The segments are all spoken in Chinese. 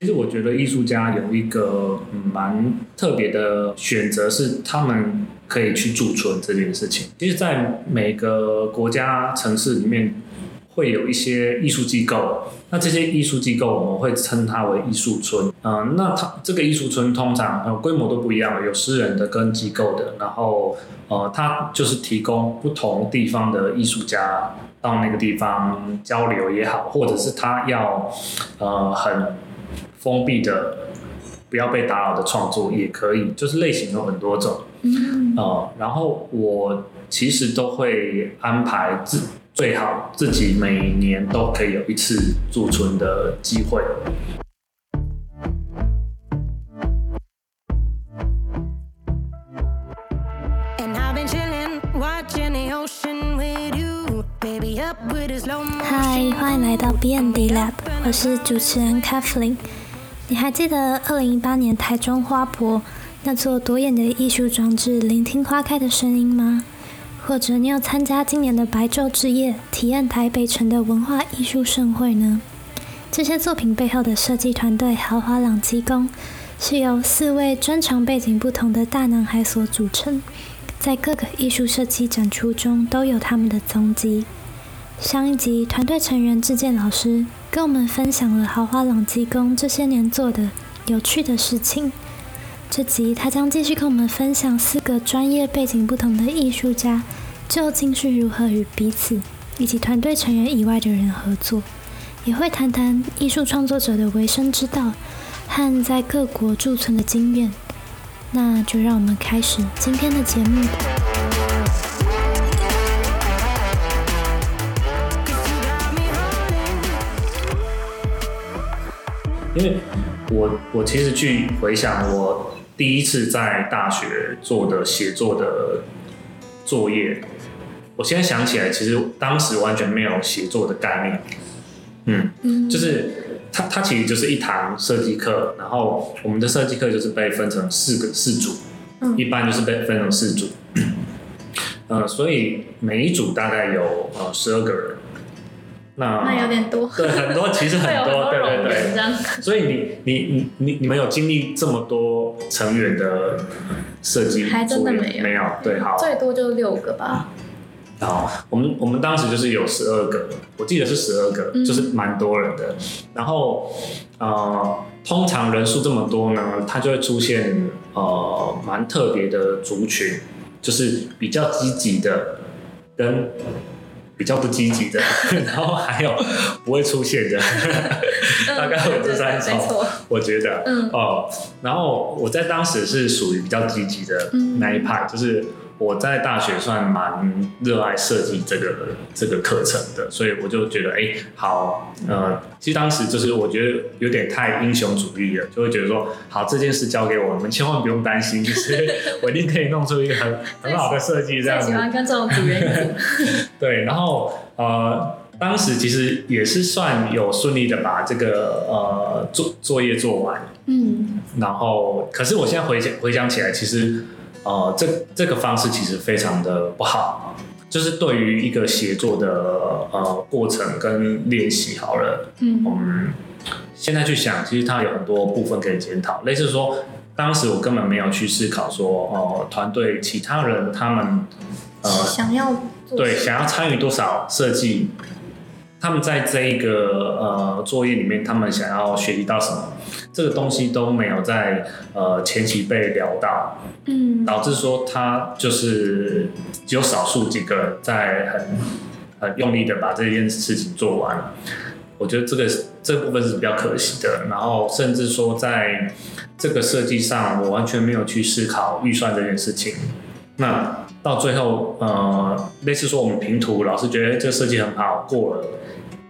其实我觉得艺术家有一个蛮特别的选择，是他们可以去驻村这件事情。其实，在每个国家城市里面，会有一些艺术机构，那这些艺术机构我们会称它为艺术村。嗯，那它这个艺术村通常呃规模都不一样，有私人的跟机构的，然后呃它就是提供不同地方的艺术家到那个地方交流也好，或者是他要呃很封闭的不要被打扰的创作也可以就是类型有很多种。嗯。哦然后我其实都会安排自最好自己每年都可以有一次驻存的机会。嗨欢迎来到 bndlab 我是主持人 kathleen 你还记得二零一八年台中花博那座夺眼的艺术装置《聆听花开的声音》吗？或者你有参加今年的白昼之夜，体验台北城的文化艺术盛会呢？这些作品背后的设计团队豪华朗基宫，是由四位专长背景不同的大男孩所组成，在各个艺术设计展出中都有他们的踪迹。上一集，团队成员志健老师跟我们分享了豪华朗基宫这些年做的有趣的事情。这集他将继续跟我们分享四个专业背景不同的艺术家究竟是如何与彼此以及团队成员以外的人合作，也会谈谈艺术创作者的维生之道和在各国驻村的经验。那就让我们开始今天的节目。因为我我其实去回想我第一次在大学做的写作的作业，我现在想起来，其实当时完全没有写作的概念。嗯，嗯就是它它其实就是一堂设计课，然后我们的设计课就是被分成四个四组，嗯一般就是被分成四组，呃，所以每一组大概有呃十二个人。那那有点多，对很多，其实很多，对对对。所以你你你你你们有经历这么多成员的设计还真的没有没有对，好，最多就六个吧。好，我们我们当时就是有十二个，我记得是十二个，嗯就是蛮多人的。然后呃，通常人数这么多呢，它就会出现呃蛮特别的族群，就是比较积极的跟比较不积极的，然后还有不会出现的，大概有这三种。我觉得，嗯。哦，然后我在当时是属于比较积极的嗯。那一派，就是我在大学算蛮热爱设计这个这个课程的，所以我就觉得，哎，好，呃，其实当时就是我觉得有点太英雄主义了，就会觉得说，好，这件事交给我，你们千万不用担心，就是我一定可以弄出一个很 很好的设计这样子喜。欢跟这种组员。对，然后呃，当时其实也是算有顺利的把这个呃作作业做完，嗯然后可是我现在回想回想起来，其实呃这这个方式其实非常的不好，就是对于一个写作的呃过程跟练习好了，嗯。嗯，现在去想，其实它有很多部分可以检讨，类似说，当时我根本没有去思考说，哦、团队其他人他们呃想要对，想要参与多少设计，他们在这一个呃作业里面，他们想要学习到什么，这个东西都没有在呃前期被聊到，嗯导致说他就是只有少数几个人在很很用力的把这件事情做完。我觉得这个这部分是比较可惜的，然后甚至说在这个设计上，我完全没有去思考预算这件事情。那到最后，呃，类似说我们评图，老师觉得这个设计很好，过了，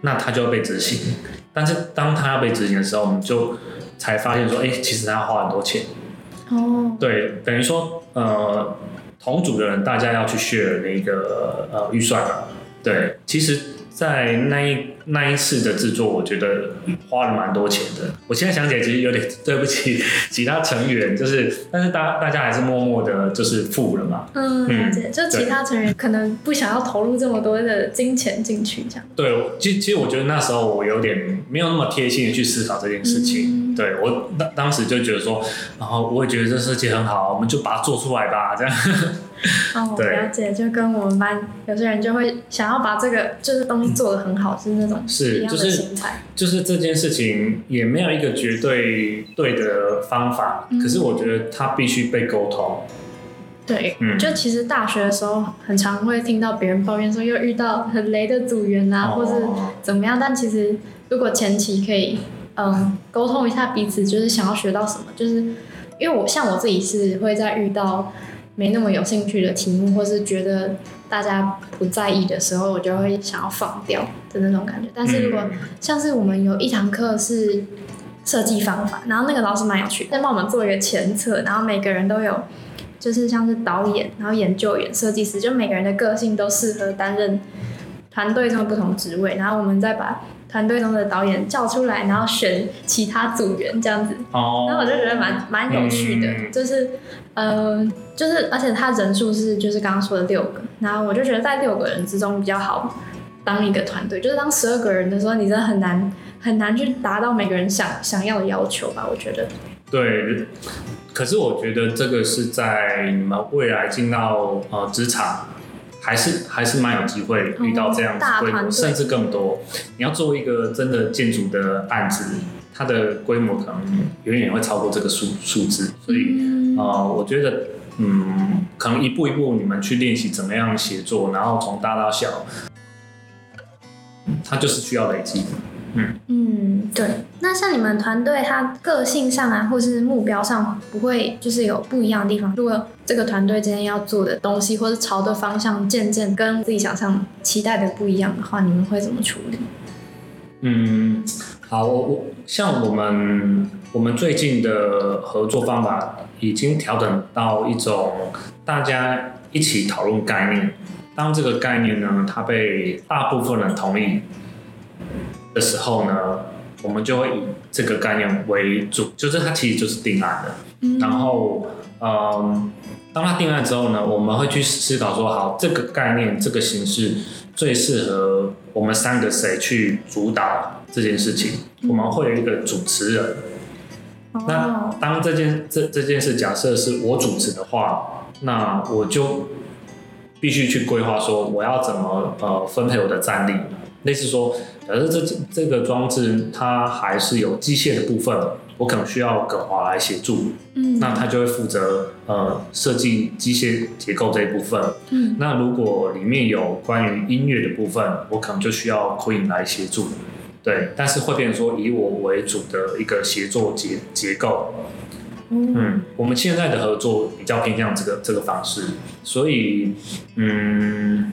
那它就要被执行。但是当它要被执行的时候，我们就才发现说，哎、其实他要花很多钱。哦，对，等于说，呃，同组的人大家要去 share 那个呃预算嘛。对，其实，在那一那一次的制作，我觉得花了蛮多钱的。我现在想起来，其实有点对不起其他成员，就是但是大大家还是默默的，就是付了嘛。嗯，嗯了解。就其他成员可能不想要投入这么多的金钱进去，这样。对，我其其实我觉得那时候我有点没有那么贴心的去思考这件事情。嗯对我当当时就觉得说，然后我也觉得这设计很好，我们就把它做出来吧，这样。哦，我了解。就跟我们班有些人就会想要把这个就是东西做得很好，是那种一样的是就是心态。就是这件事情也没有一个绝对对的方法，嗯可是我觉得它必须被沟通。对，嗯就其实大学的时候，很常会听到别人抱怨说又遇到很雷的组员啊，或是哦怎么样。但其实如果前期可以，嗯，沟通一下彼此，就是想要学到什么，就是因为我像我自己是会在遇到没那么有兴趣的题目，或是觉得大家不在意的时候，我就会想要放掉的那种感觉。但是如果像是我们有一堂课是设计方法，然后那个老师蛮有趣的，帮我们做一个前测，然后每个人都有，就是像是导演，然后研究员、设计师，就每个人的个性都适合担任团队中的不同职位，然后我们再把团队中的导演叫出来，然后选其他组员这样子，哦，然后我就觉得蛮蛮有趣的，嗯。就是呃，就是而且他人数是就是刚刚说的六个，然后我就觉得在六个人之中比较好当一个团队，就是当十二个人的时候，你真的很难很难去达到每个人想想要的要求吧，我觉得。对，可是我觉得这个是在你们未来进到呃职场，还是还是蛮有机会遇到这样子规模，甚至更多。你要做一个真的建筑的案子，它的规模可能远远会超过这个数数字，所以嗯呃，我觉得。嗯，可能一步一步你们去练习怎么样协作，然后从大到小，它就是需要累积的。嗯，对。那像你们团队，他个性上啊，或是目标上，不会就是有不一样的地方。如果这个团队今天要做的东西，或者朝的方向渐渐跟自己想象期待的不一样的话，你们会怎么处理？嗯，好，我我像我们我们最近的合作方法已经调整到一种大家一起讨论概念。当这个概念呢，它被大部分人同意的时候呢，我们就会以这个概念为主，就是它其实就是定案的。嗯然后，嗯，当它定案之后呢，我们会去思考说，好，这个概念、这个形式最适合我们三个谁去主导这件事情。我们会有一个主持人。那哦，当这件这这件事假设是我主持的话，那我就必须去规划说我要怎么呃分配我的战力。类似说，假设这这个装置它还是有机械的部分，我可能需要耿华来协助，嗯，那他就会负责呃设计机械结构这一部分。嗯那如果里面有关于音乐的部分，我可能就需要 Queen 来协助。对，但是会变成说以我为主的一个协作结结构。嗯嗯，我们现在的合作比较偏向这个这个方式，所以嗯，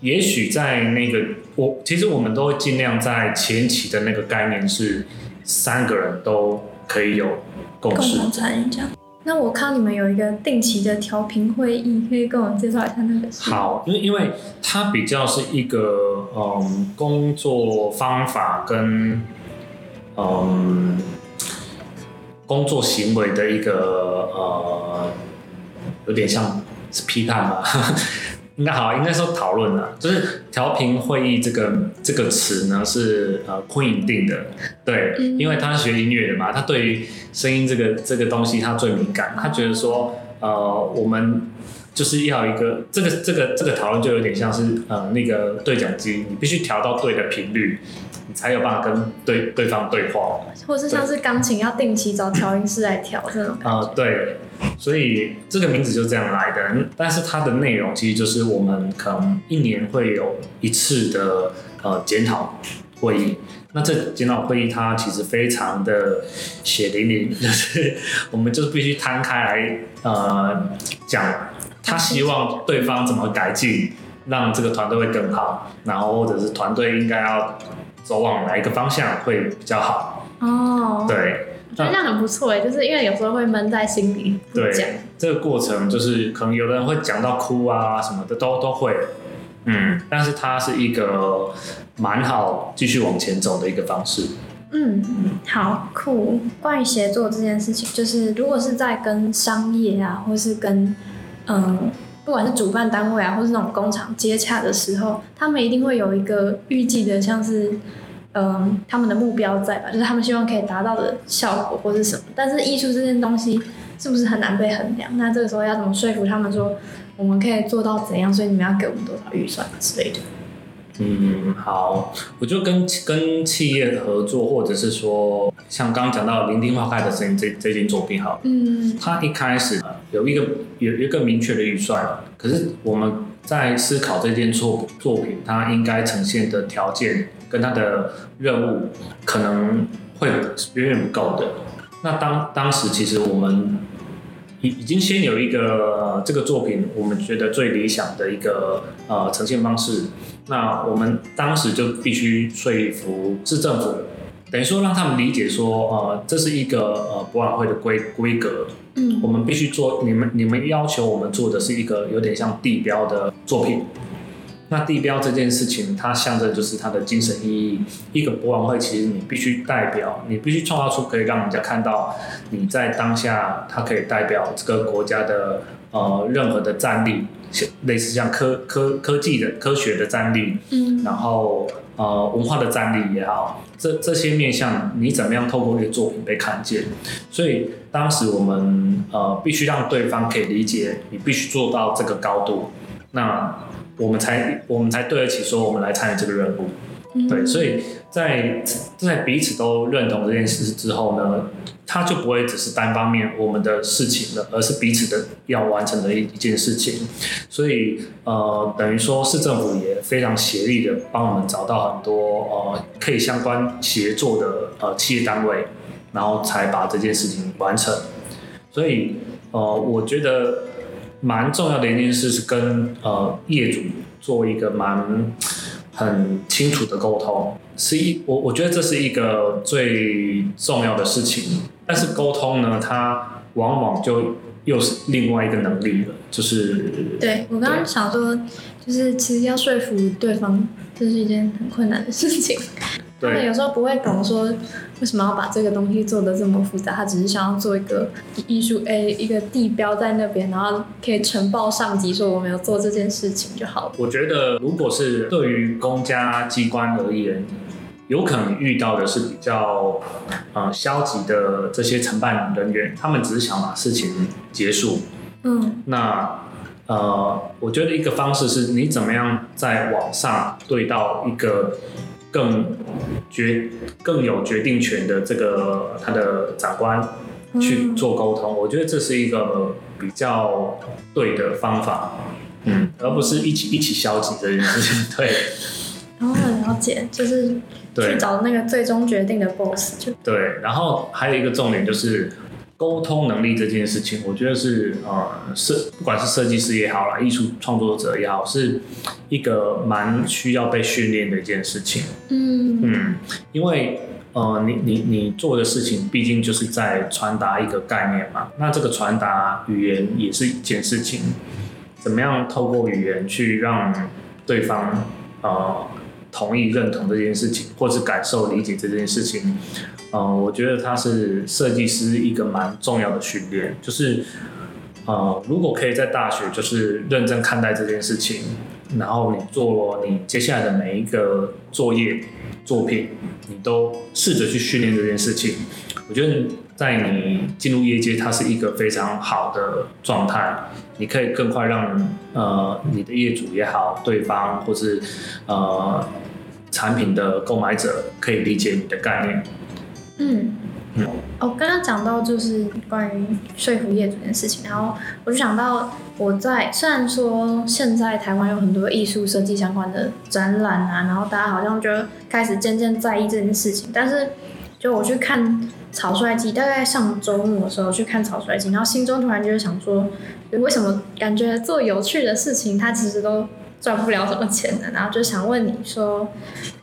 也许在那个我其实我们都会尽量在前期的那个概念是三个人都可以有共识。共同参与这样。那我看你们有一个定期的调频会议，可以跟我介绍一下那个是？好，因为因为它比较是一个嗯工作方法跟嗯工作行为的一个呃有点像是批判吧。应该好，应该说讨论了，就是调频会议这个这个词呢是呃 Queen 定的，对，嗯。因为他学音乐的嘛，他对于声音这个这个东西他最敏感，他觉得说呃我们就是要一个这个这个这个讨论就有点像是呃那个对讲机，你必须调到对的频率，你才有办法跟对对方对话。或是像是钢琴要定期找调音师来调这种啊。呃，对，所以这个名字就这样来的。嗯但是它的内容其实就是我们可能一年会有一次的呃检讨会议。那这检讨会议它其实非常的血淋淋，就是我们就是必须摊开来呃讲，他希望对方怎么改进，让这个团队会更好，然后或者是团队应该要走往哪一个方向会比较好。哦，对，我觉得这样很不错哎，就是因为有时候会闷在心里不对讲。这个过程就是可能有的人会讲到哭啊什么的都都会，嗯，但是它是一个蛮好继续往前走的一个方式。嗯，好酷。关于协作这件事情，就是如果是在跟商业啊，或是跟嗯，不管是主办单位啊，或是那种工厂接洽的时候，他们一定会有一个预计的，像是嗯他们的目标在吧，就是他们希望可以达到的效果或是什么。但是艺术这件东西是不是很难被衡量？那这个时候要怎么说服他们说我们可以做到怎样？所以你们要给我们多少预算之类的？嗯，好，我就跟跟企业合作，或者是说像刚刚讲到《聆听花开的声音》这这件作品，好，嗯它一开始有一个有有一个明确的预算，可是我们在思考这件作作品它应该呈现的条件跟它的任务可能会远远不够的。那当当时其实我们已已经先有一个、呃这个作品，我们觉得最理想的一个呃呈现方式。那我们当时就必须说服市政府，等于说让他们理解说，呃，这是一个呃博览会的规规格，嗯我们必须做，你们你们要求我们做的是一个有点像地标的作品。那地标这件事情，它象征就是它的精神意义。一个博览会，其实你必须代表，你必须创造出可以让人家看到你在当下，它可以代表这个国家的呃任何的战力，类似像科科科技的科学的战力，嗯然后呃文化的战力也好，这这些面向你怎么样透过一个作品被看见？所以当时我们呃必须让对方可以理解，你必须做到这个高度，那我们才我们才对得起说我们来参与这个任务。对，所以在在彼此都认同这件事之后呢，它就不会只是单方面我们的事情了，而是彼此的要完成的一一件事情。所以呃，等于说市政府也非常协力的帮我们找到很多呃可以相关协作的呃企业单位，然后才把这件事情完成。所以呃，我觉得蛮重要的一件事是跟呃业主做一个蛮很清楚的沟通，是一我我觉得这是一个最重要的事情。但是沟通呢，它往往就又是另外一个能力了，就是对我刚刚想说，就是其实要说服对方，这是一件很困难的事情。他们对有时候不会懂说为什么要把这个东西做的这么复杂，他只是想要做一个艺术诶一个地标在那边，然后可以呈报上级说我们有做这件事情就好了。我觉得，如果是对于公家机关而言，有可能遇到的是比较呃消极的这些承办人员，他们只是想把事情结束。嗯那呃，我觉得一个方式是你怎么样在网上对到一个更决更有决定权的这个他的长官去做沟通，我觉得这是一个比较对的方法。嗯，而不是一起一起消极这件事情。对然后很了解，就是去找那个最终决定的 boss，就对，然后还有一个重点就是沟通能力这件事情，我觉得是呃设不管是设计师也好啦，艺术创作者也好，是一个蛮需要被训练的一件事情。嗯嗯，因为呃，你你你做的事情毕竟就是在传达一个概念嘛，那这个传达语言也是一件事情，怎么样透过语言去让对方呃同意认同这件事情，或是感受理解这件事情，呃，我觉得它是设计师一个蛮重要的训练，就是呃，如果可以在大学就是认真看待这件事情，然后你做你接下来的每一个作业作品，你都试着去训练这件事情。我觉得在你进入业界，它是一个非常好的状态，你可以更快让呃你的业主也好，对方或是呃产品的购买者可以理解你的概念。嗯嗯。哦，刚刚讲到就是关于说服业主这件事情，然后我就想到我在虽然说现在台湾有很多艺术设计相关的展览啊，然后大家好像就开始渐渐在意这件事情，但是就我去看草率季，大概上周末的时候去看草率季，然后心中突然就是想说，为什么感觉做有趣的事情，它其实都赚不了什么钱的，然后就想问你说，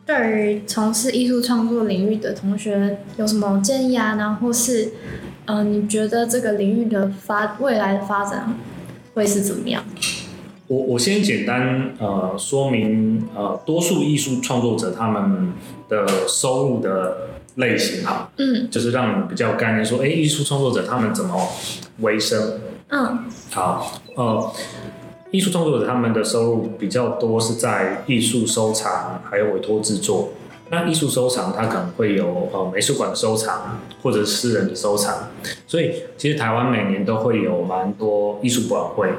对于从事艺术创作领域的同学有什么建议啊？然后或是，嗯、你觉得这个领域的发未来的发展会是怎么样？我我先简单呃说明呃，多数艺术创作者他们的收入的类型哈，嗯就是让你比较有概念说，哎，艺术创作者他们怎么维生？嗯好，呃，艺术创作者他们的收入比较多是在艺术收藏还有委托制作。那艺术收藏它可能会有呃美术馆的收藏或者是私人的收藏，所以其实台湾每年都会有蛮多艺术博览会，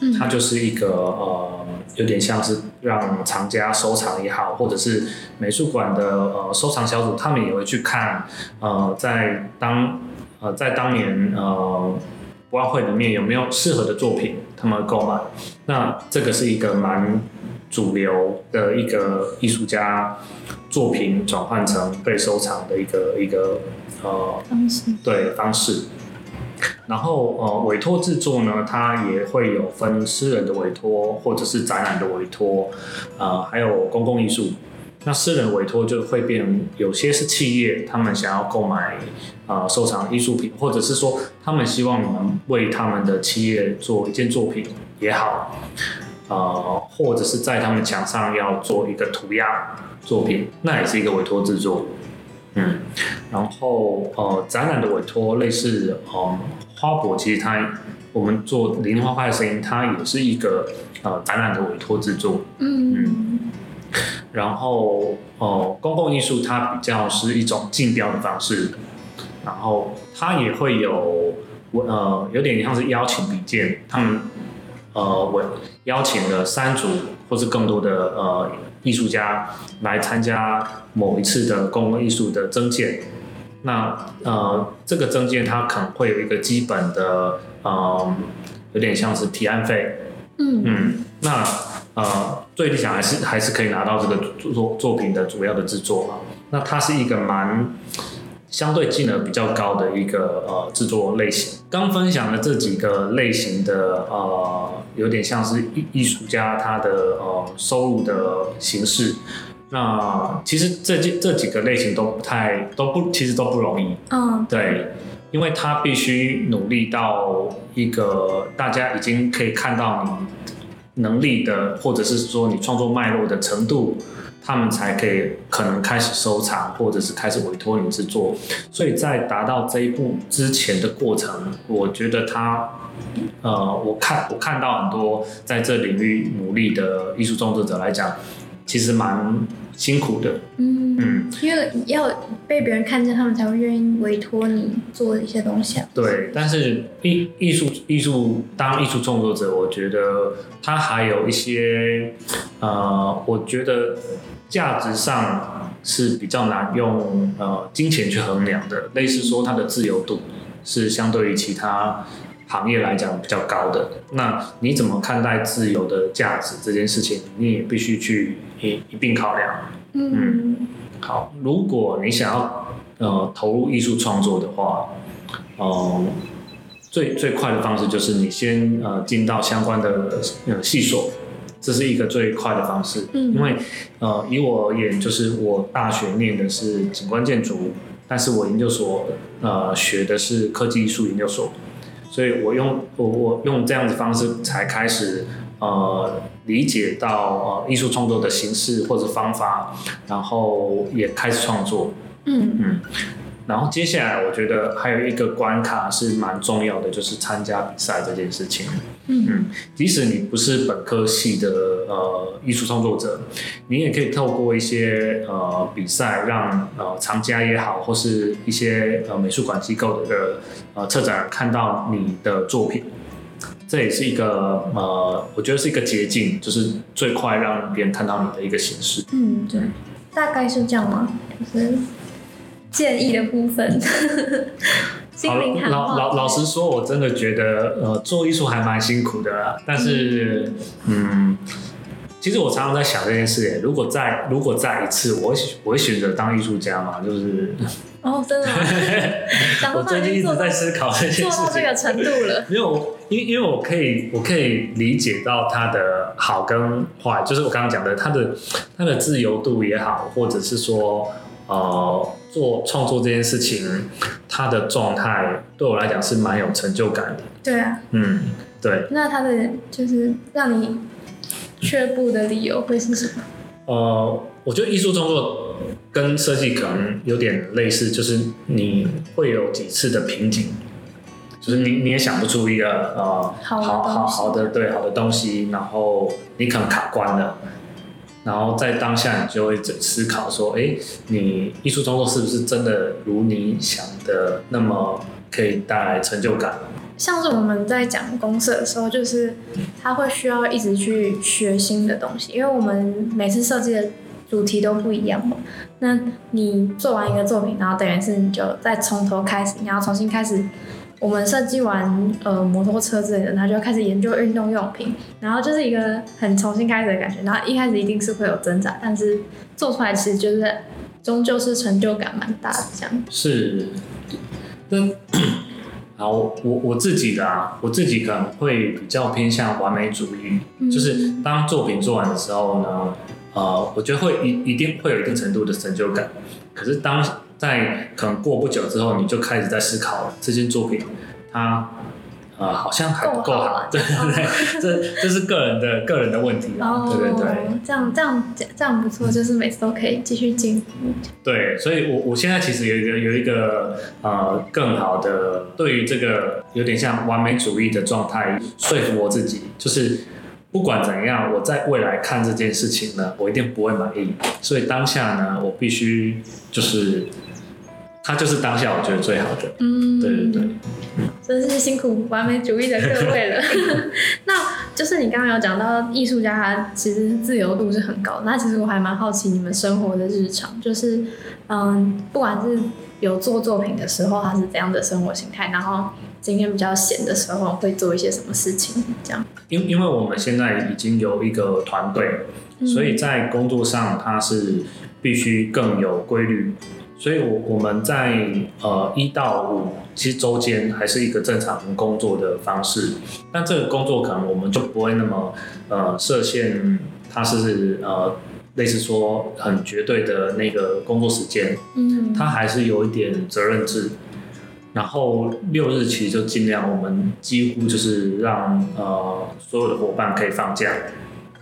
嗯它就是一个呃有点像是让藏家收藏也好，或者是美术馆的呃收藏小组，他们也会去看呃在当呃在当年呃博览会里面有没有适合的作品，他们会购买。那这个是一个蛮主流的一个艺术家作品转换成被收藏的一个一个呃方式，对方式。然后呃，委托制作呢，它也会有分私人的委托或者是展览的委托，呃，还有公共艺术。那私人委托就会变，有些是企业，他们想要购买呃收藏艺术品，或者是说他们希望你们为他们的企业做一件作品也好，呃，或者是在他们墙上要做一个涂鸦作品，那也是一个委托制作。嗯，然后呃，展览的委托类似嗯花博，其实它我们做零零花花的声音，它也是一个呃展览的委托制作。嗯然后呃，公共艺术它比较是一种竞标的方式，然后他也会有呃有点像是邀请比件，他们呃我邀请了三组或是更多的呃艺术家来参加某一次的公共艺术的增建。那呃这个征件它可能会有一个基本的呃有点像是提案费，嗯嗯，那呃，最理想还是还是可以拿到这个作作品的主要的制作嘛。那它是一个蛮相对技能比较高的一个呃制作类型。刚分享的这几个类型的呃，有点像是艺艺术家他的呃收入的形式。那其实这几这几个类型都不太都不其实都不容易，嗯对，因为他必须努力到一个大家已经可以看到你能力的，或者是说你创作脉络的程度，他们才可以可能开始收藏，或者是开始委托你制作。所以在达到这一步之前的过程，我觉得他。呃，我看我看到很多在这领域努力的艺术创作者来讲，其实蛮辛苦的。嗯嗯，因为要被别人看见，他们才会愿意委托你做一些东西啊。对，但是艺艺术艺术当艺术创作者，我觉得他还有一些呃，我觉得价值上是比较难用呃金钱去衡量的，类似说他的自由度是相对于其他行业来讲比较高的。那你怎么看待自由的价值这件事情，你也必须去一一并考量。嗯好，如果你想要呃投入艺术创作的话，呃、最最快的方式就是你先呃进到相关的呃系所，这是一个最快的方式。嗯因为呃以我而言，就是我大学念的是景观建筑，但是我研究所呃学的是科技艺术研究所，所以我用我我用这样的方式才开始呃理解到呃艺术创作的形式或者方法，然后也开始创作。嗯嗯，然后接下来我觉得还有一个关卡是蛮重要的，就是参加比赛这件事情。嗯嗯，即使你不是本科系的呃艺术创作者，你也可以透过一些呃比赛，让呃藏家也好，或是一些呃美术馆机构的呃策展人看到你的作品。这也是一个呃，我觉得是一个捷径，就是最快让别人看到你的一个形式。嗯，对，大概是这样吗？就是建议的部分，心好。老老老实说，我真的觉得呃做艺术还蛮辛苦的啦。但是嗯，其实我常常在想这件事耶，如果再如果再一次，我会我会选择当艺术家嘛？就是哦，真的 我最近一直在思考这件做到事情。这个程度了。因为我因因为我可以我可以理解到它的好跟坏，就是我刚刚讲的它的它的自由度也好，或者是说呃做创作这件事情，它的状态对我来讲是蛮有成就感的。对啊，嗯，对，那他的就是让你却步的理由会是什么？呃，我觉得艺术创作跟设计可能有点类似，就是你会有几次的瓶颈，就是你你也想不出一个呃好好好好的对好的东西，然后你可能卡关了。然后在当下，你就会思考说：，哎，你艺术创作是不是真的如你想的那么可以带来成就感？像是我们在讲公社的时候，就是他会需要一直去学新的东西，因为我们每次设计的主题都不一样嘛。那你做完一个作品，然后等于是你就再从头开始，你要重新开始。我们设计完呃摩托车之类的，然后就开始研究运动用品，然后就是一个很重新开始的感觉。然后一开始一定是会有挣扎，但是做出来其实就是终究是成就感蛮大的这样。是，但 好，我我自己的啊，我自己可能会比较偏向完美主义，就是当作品做完的时候呢，呃，我觉得会一一定会有一定程度的成就感。可是当在可能过不久之后，你就开始在思考这件作品它。呃，好像还不够够好对对对，这这是个人的个人的问题啦，对对对。哦，这样这样这样不错，就是每次都可以继续进步。对，所以我我现在其实有一个有一个呃更好的对于这个有点像完美主义的状态说服我自己，就是不管怎样，我在未来看这件事情呢，我一定不会满意，所以当下呢，我必须就是它就是当下我觉得最好的，嗯，对对对，真是辛苦完美主义的各位了。那就是你刚刚有讲到艺术家，他其实自由度是很高。那其实我还蛮好奇你们生活的日常，就是嗯，不管是有做作品的时候，他是怎样的生活形态，然后今天比较闲的时候会做一些什么事情，这样。因因为我们现在已经有一个团队，所以在工作上它是必须更有规律。所以我，我们在呃一到五，其实周间还是一个正常工作的方式，但这个工作可能我们就不会那么呃设限，它是呃类似说很绝对的那个工作时间，嗯，它还是有一点责任制。然后六日其实就尽量，我们几乎就是让呃所有的伙伴可以放假。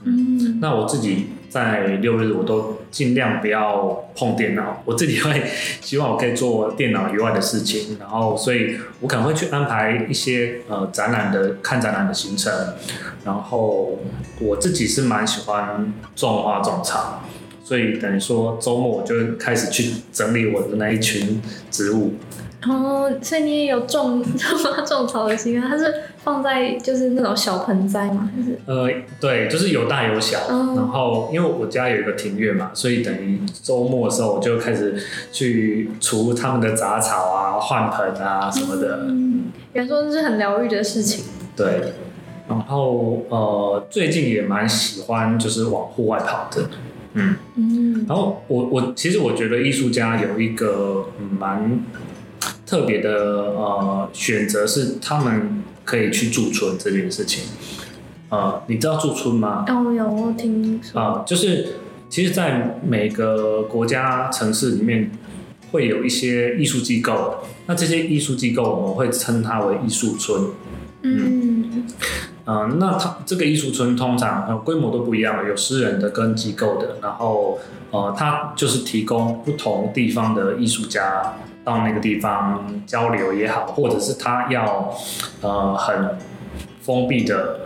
嗯那我自己在六日我都尽量不要碰电脑，我自己会希望我可以做电脑以外的事情，然后所以我可能会去安排一些呃展览的看展览的行程，然后我自己是蛮喜欢种花种草，所以等于说周末我就会开始去整理我的那一群植物，哦，所以你也有种种 种草的习惯，它是放在就是那种小盆栽嘛，就是呃，对，就是有大有小。哦然后因为我家有一个庭院嘛，所以等于周末的时候我就开始去除他们的杂草啊、换盆啊什么的。嗯，原来说这是很疗愈的事情。对。然后呃，最近也蛮喜欢就是往户外跑的。嗯。嗯然后我我其实我觉得艺术家有一个嗯蛮特别的呃选择是他们可以去驻村这件事情。呃，你知道驻村吗？哦，有我听说。啊、就是其实，在每个国家城市里面，会有一些艺术机构。那这些艺术机构，我们会称它为艺术村。嗯嗯、那它这个艺术村通常呃规模都不一样，有私人的跟机构的。然后呃，它就是提供不同地方的艺术家到那个地方交流也好，或者是他要呃很封闭的。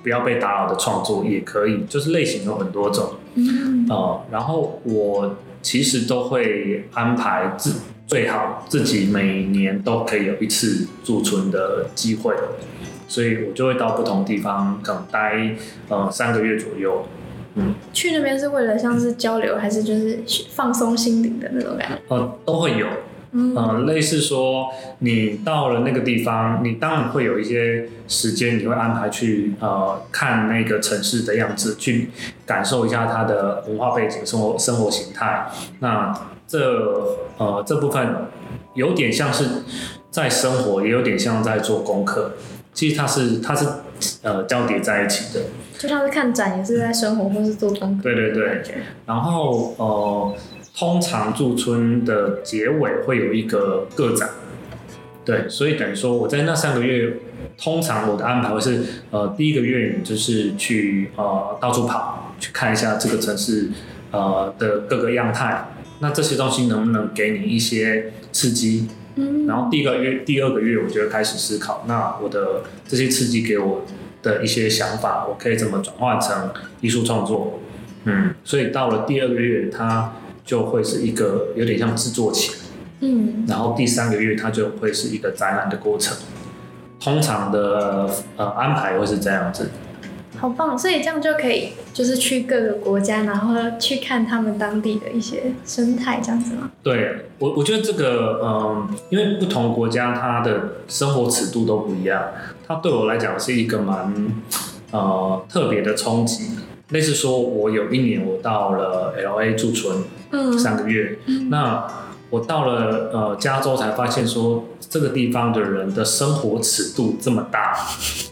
不要被打扰的创作也可以，就是类型有很多种。嗯呃，然后我其实都会安排自最好自己每年都可以有一次驻村的机会，所以我就会到不同地方，可能待呃三个月左右。嗯，去那边是为了像是交流，还是就是放松心灵的那种感觉？呃，都会有。嗯呃，类似说你到了那个地方，你当然会有一些时间，你会安排去呃看那个城市的样子，去感受一下它的文化背景、生活生活形态。那这呃这部分有点像是在生活，也有点像在做功课。其实它是它是呃交叠在一起的。就像是看展，也是在生活或是做功课。对对对。然后呃，通常驻村的结尾会有一个个展，对，所以等于说我在那三个月，通常我的安排会是，呃，第一个月就是去呃到处跑，去看一下这个城市呃的各个样态，那这些东西能不能给你一些刺激？嗯然后第一个月、第二个月，我就会开始思考，那我的这些刺激给我的一些想法，我可以怎么转换成艺术创作？嗯，所以到了第二个月，它就会是一个有点像制作期，嗯然后第三个月它就会是一个展览的过程。通常的呃安排会是这样子，好棒！所以这样就可以，就是去各个国家，然后去看他们当地的一些生态，这样子吗？对我，我觉得这个，嗯，因为不同国家它的生活尺度都不一样，它对我来讲是一个蛮呃特别的冲击。类似说，我有一年我到了 L A 驻村嗯三个月，那我到了呃加州才发现说，这个地方的人的生活尺度这么大，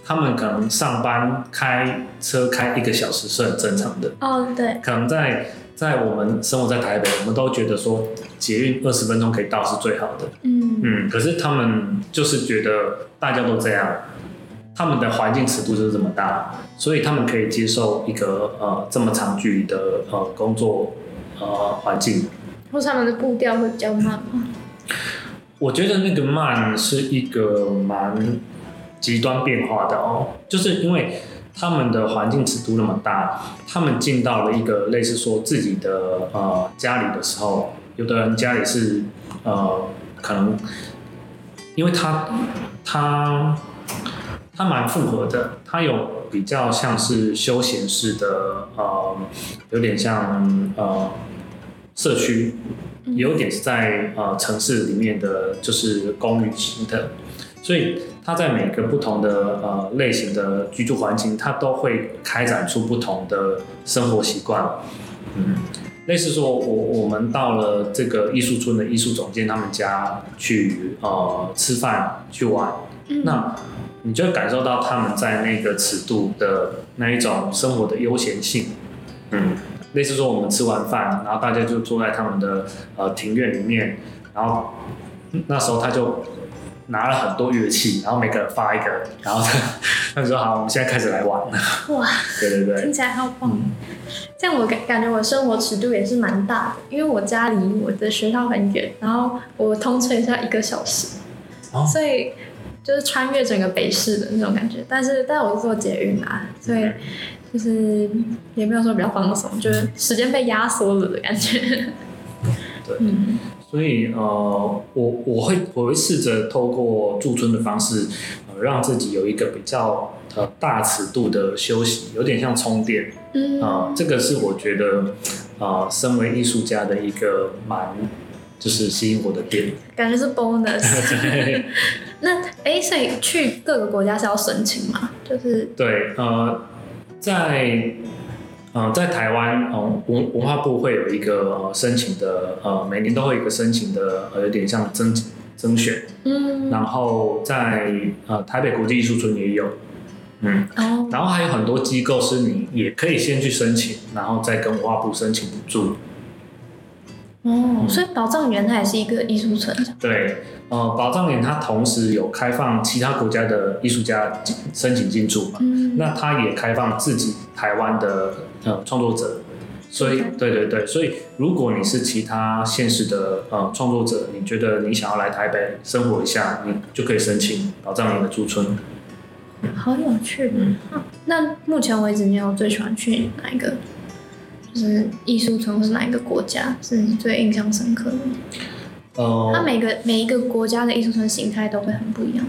他们可能上班开车开一个小时是很正常的，哦，对，可能在在我们生活在台北，我们都觉得说捷运二十分钟可以到是最好的，嗯。嗯，可是他们就是觉得大家都这样，他们的环境尺度就是这么大，所以他们可以接受一个呃这么长距离的呃工作呃环境。或他们的步调会比较慢吗？我觉得那个慢是一个蛮极端变化的哦，就是因为他们的环境尺度那么大，他们进到了一个类似说自己的呃家里的时候，有的人家里是呃可能，因为他他他蛮复合的，他有比较像是休闲式的呃，有点像呃社区，有点是在呃城市里面的就是公寓型的，所以它在每个不同的呃类型的居住环境，它都会开展出不同的生活习惯。嗯，类似说我我们到了这个艺术村的艺术总监他们家去呃吃饭去玩，嗯。那你就会感受到他们在那个尺度的那一种生活的悠闲性。嗯，类似说我们吃完饭，然后大家就坐在他们的呃庭院里面，然后那时候他就拿了很多乐器，然后每个人发一个，然后 他说好，我们现在开始来玩了。哇，对对对听，起来好棒。嗯，这样我感感觉我生活尺度也是蛮大的，因为我家离我的学校很远，然后我通车是要一个小时，哦所以就是穿越整个北市的那种感觉。但是但我是坐捷运啊，所以就是也没有说比较放松，就是时间被压缩了的感觉。对嗯所以呃，我我会我会试着透过驻村的方式，呃，让自己有一个比较呃大尺度的休息，有点像充电。嗯啊、这个是我觉得，啊，身为艺术家的一个蛮就是吸引我的点。感觉是 bonus。那哎，所以去各个国家是要申请吗？就是对，呃，在呃在台湾，呃文文化部会有一个、呃、申请的，呃每年都会有一个申请的，呃有点像征征选，嗯。然后在呃台北国际艺术村也有，嗯，哦。然后还有很多机构是你也可以先去申请，然后再跟文化部申请补助。哦，所以宝藏园它也是一个艺术村。对，呃，宝藏园它同时有开放其他国家的艺术家申请进驻嘛，嗯那它也开放自己台湾的呃创作者，所以对对对，所以如果你是其他现实的呃创作者，你觉得你想要来台北生活一下，你就可以申请宝藏园的驻村。好有趣。那目前为止，你有最喜欢去哪一个？就是艺术村，或是哪一个国家是你最印象深刻的？它呃每个每一个国家的艺术村形态都会很不一样。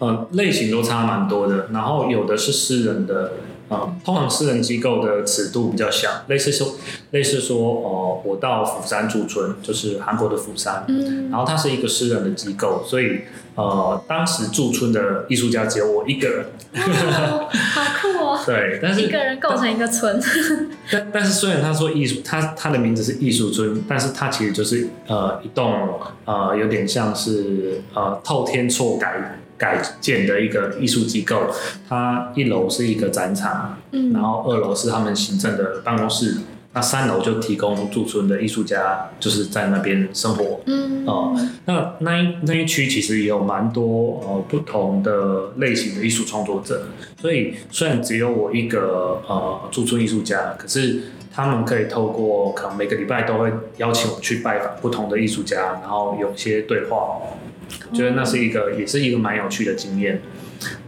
呃，类型都差蛮多的，然后有的是私人的。呃，通常私人机构的尺度比较小，类似说，类似说，哦、我到釜山驻村，就是韩国的釜山，嗯然后它是一个私人的机构，所以呃，当时驻村的艺术家只有我一个人。哦，好酷哦！对，但是一个人构成一个村。但但是虽然他说艺术，他他的名字是艺术村，但是他其实就是呃一栋呃有点像是呃透天错改改建的一个艺术机构。它一楼是一个展场，嗯然后二楼是他们行政的办公室，那三楼就提供驻村的艺术家就是在那边生活。嗯哦，那那一那一区其实也有蛮多呃不同的类型的艺术创作者，所以虽然只有我一个呃驻村艺术家，可是他们可以透过可能每个礼拜都会邀请我去拜访不同的艺术家，然后有一些对话，我觉得那是一个也是一个蛮有趣的经验。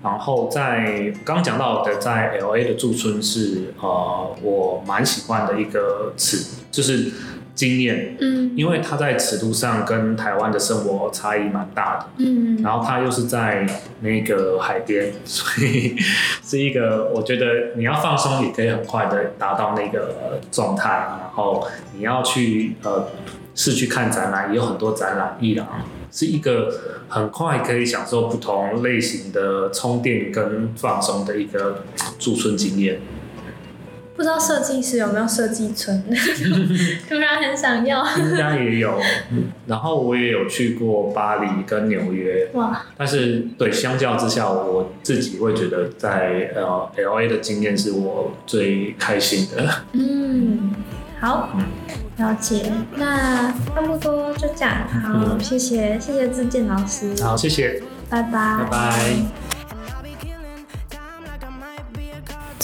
然后在刚讲到的，在 L A 的驻村是呃我蛮喜欢的一个词，就是经验。嗯因为它在尺度上跟台湾的生活差异蛮大的，嗯然后它又是在那个海边，所以是一个我觉得你要放松也可以很快的达到那个呃状态，然后你要去呃市区看展览，也有很多展览艺廊，是一个很快可以享受不同类型的充电跟放松的一个驻村经验。不知道设计师有没有设计村，突然很想要。应该也有，嗯然后我也有去过巴黎跟纽约，哇，但是对相较之下，我自己会觉得在呃 L A 的经验是我最开心的。嗯，好，了解。那差不多就这样。好，嗯 谢谢谢谢志健老师，好，谢谢，拜拜，拜拜。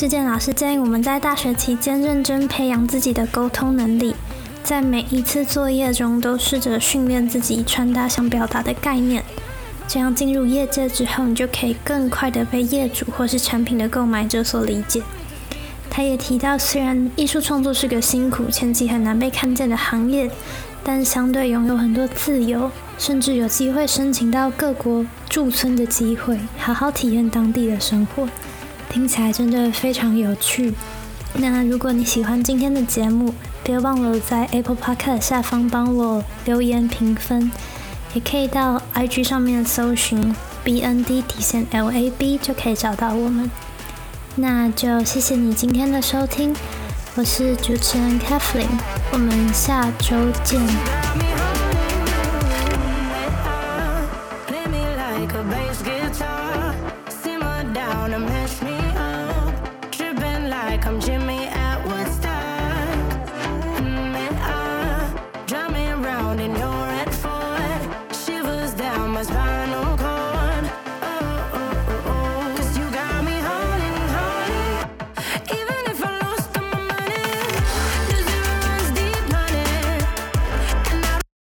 志健老师建议我们在大学期间认真培养自己的沟通能力，在每一次作业中都试着训练自己传达想表达的概念，这样进入业界之后，你就可以更快的被业主或是产品的购买者所理解。他也提到，虽然艺术创作是个辛苦、前期很难被看见的行业，但相对拥有很多自由，甚至有机会申请到各国驻村的机会，好好体验当地的生活。听起来真的非常有趣。那如果你喜欢今天的节目，别忘了在 Apple Podcast 下方帮我留言评分，也可以到 IG 上面搜寻 BND 底线 LAB 就可以找到我们。那就谢谢你今天的收听，我是主持人 Kathleen，我们下周见。